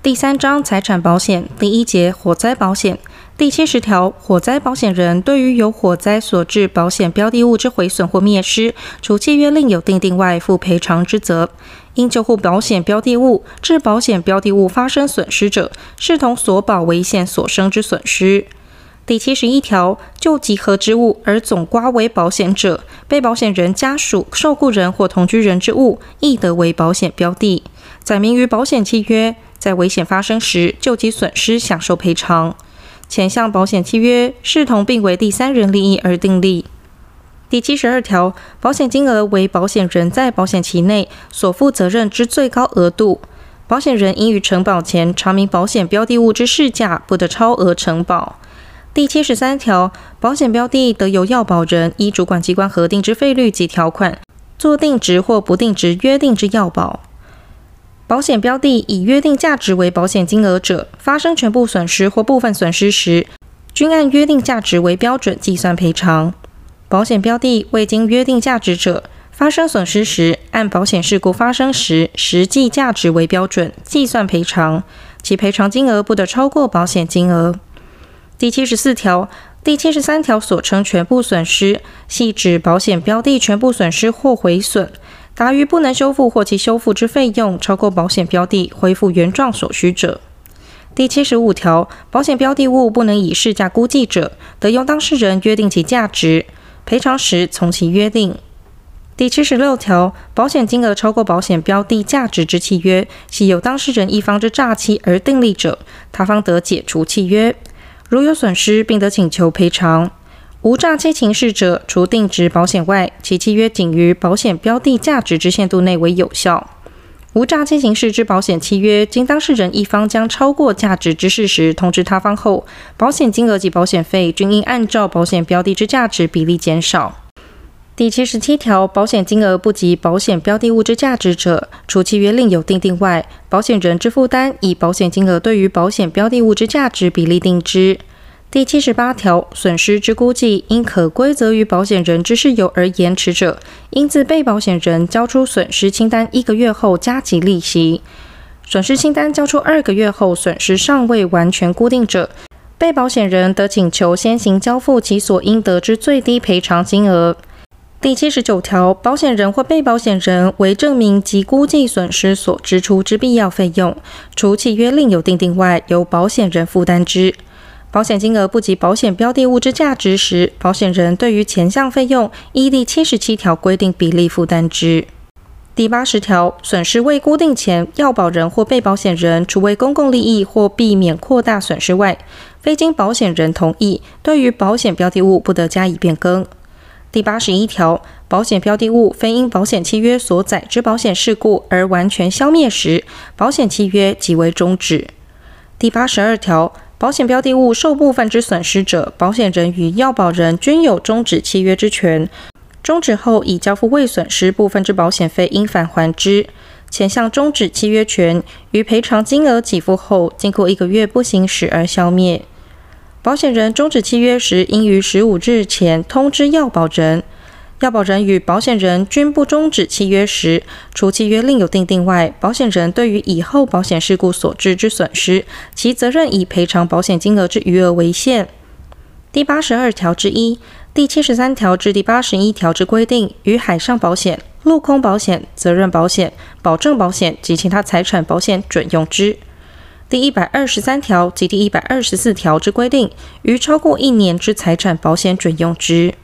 第三章财产保险第一节火灾保险第七十条，火灾保险人对于由火灾所致保险标的物之毁损或灭失，除契约另有订定外，负赔偿之责。因救护保险标的物致保险标的物发生损失者，视同所保危险所生之损失。第七十一条，就集合之物而总挂为保险者，被保险人家属、受雇人或同居人之物，亦得为保险标的。载明于保险契约，在危险发生时，就其损失享受赔偿。前项保险契约视同并为第三人利益而订立。第七十二条，保险金额为保险人在保险期内所负责任之最高额度。保险人应于承保前查明保险标的物之市价，不得超额承保。第七十三条，保险标的得由要保人依主管机关核定之费率及条款，做定值或不定值约定之要保。保险标的以约定价值为保险金额者，发生全部损失或部分损失时，均按约定价值为标准计算赔偿。保险标的未经约定价值者，发生损失时，按保险事故发生时实际价值为标准计算赔偿，其赔偿金额不得超过保险金额。第七十四条、第七十三条所称全部损失，系指保险标的全部损失或毁损，达于不能修复或其修复之费用超过保险标的恢复原状所需者。第七十五条，保险标的物不能以市价估计者，得由当事人约定其价值，赔偿时从其约定。第七十六条，保险金额超过保险标的价值之契约，系由当事人一方之诈欺而订立者，他方得解除契约。如有损失，并得请求赔偿。无诈欺情事者，除定值保险外，其契约仅于保险标的价值之限度内为有效。无诈欺情事之保险契约，经当事人一方将超过价值之事实通知他方后，保险金额及保险费均应按照保险标的之价值比例减少。第七十七条，保险金额不及保险标的物之价值者，除契约另有订定外，保险人之负担以保险金额对于保险标的物之价值比例定之。第七十八条，损失之估计因可归责于保险人之事由而延迟者，应自被保险人交出损失清单一个月后加给利息。损失清单交出二个月后，损失尚未完全固定者，被保险人得请求先行交付其所应得之最低赔偿金额。第七十九条，保险人或被保险人为证明及估计损失所支出之必要费用，除契约另有订定外，由保险人负担之。保险金额不及保险标的物之价值时，保险人对于前项费用依第七十七条规定比例负担之。第八十条，损失未固定前，要保人或被保险人除为公共利益或避免扩大损失外，非经保险人同意，对于保险标的物不得加以变更。第八十一条，保险标的物非因保险契约所载之保险事故而完全消灭时，保险契约即为终止。第八十二条，保险标的物受部分之损失者，保险人与要保人均有终止契约之权。终止后已交付未损失部分之保险费，应返还之。前项终止契约权于赔偿金额给付后，经过一个月不行使而消灭。保险人终止契约时，应于十五日前通知要保人。要保人与保险人均不终止契约时，除契约另有订定外，保险人对于以后保险事故所致之损失，其责任以赔偿保险金额之余额为限。第八十二条之一、第七十三条至第八十一条之规定，与海上保险、陆空保险、责任保险、保证保险及其他财产保险准用之。第一百二十三条及第一百二十四条之规定，于超过一年之财产保险准用之。